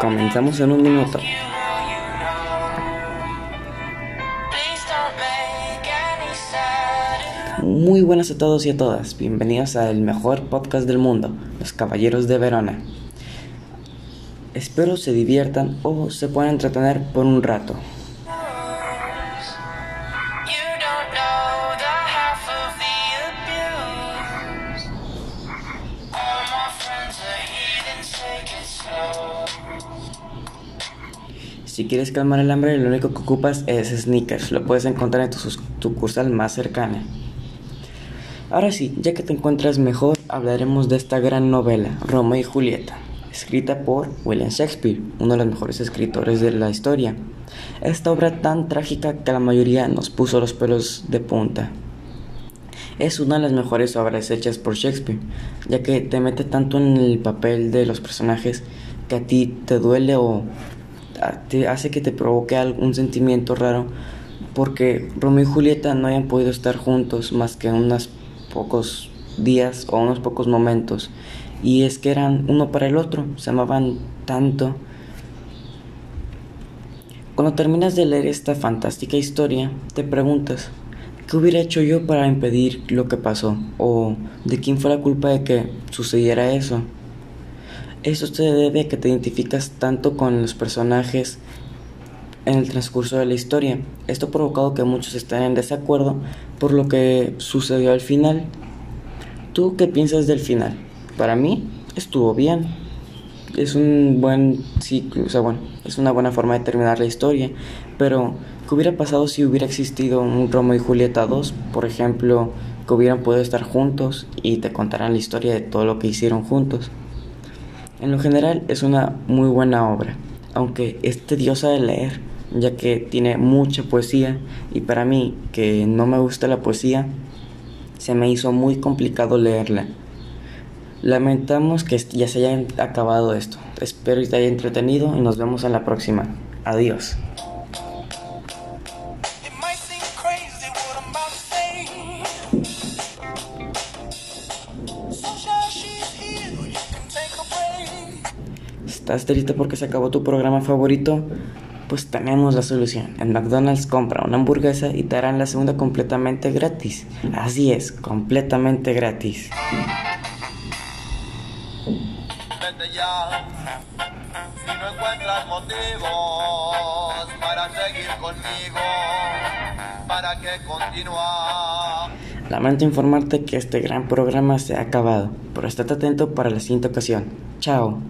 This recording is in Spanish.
Comenzamos en un minuto. Muy buenas a todos y a todas. Bienvenidos al mejor podcast del mundo, Los Caballeros de Verona. Espero se diviertan o se puedan entretener por un rato. Si quieres calmar el hambre, lo único que ocupas es sneakers. Lo puedes encontrar en tu sucursal más cercana. Ahora sí, ya que te encuentras mejor, hablaremos de esta gran novela, Romeo y Julieta, escrita por William Shakespeare, uno de los mejores escritores de la historia. Esta obra tan trágica que la mayoría nos puso los pelos de punta. Es una de las mejores obras hechas por Shakespeare, ya que te mete tanto en el papel de los personajes que a ti te duele o te hace que te provoque algún sentimiento raro porque Romeo y Julieta no hayan podido estar juntos más que unos pocos días o unos pocos momentos y es que eran uno para el otro, se amaban tanto. Cuando terminas de leer esta fantástica historia, te preguntas, ¿qué hubiera hecho yo para impedir lo que pasó? ¿O de quién fue la culpa de que sucediera eso? Esto se debe a que te identificas tanto con los personajes en el transcurso de la historia. Esto ha provocado que muchos estén en desacuerdo por lo que sucedió al final. ¿Tú qué piensas del final? Para mí estuvo bien. Es un buen ciclo, o sea, bueno, es una buena forma de terminar la historia. Pero, ¿qué hubiera pasado si hubiera existido un Romeo y Julieta 2? Por ejemplo, que hubieran podido estar juntos y te contaran la historia de todo lo que hicieron juntos. En lo general es una muy buena obra, aunque es tediosa de leer, ya que tiene mucha poesía y para mí, que no me gusta la poesía, se me hizo muy complicado leerla. Lamentamos que ya se haya acabado esto. Espero que te haya entretenido y nos vemos en la próxima. Adiós. ¿Estás triste porque se acabó tu programa favorito? Pues tenemos la solución. En McDonald's compra una hamburguesa y te harán la segunda completamente gratis. Así es, completamente gratis. Vete ya, si no encuentras motivos para seguir conmigo, para que continuar. Lamento informarte que este gran programa se ha acabado, pero estate atento para la siguiente ocasión. Chao.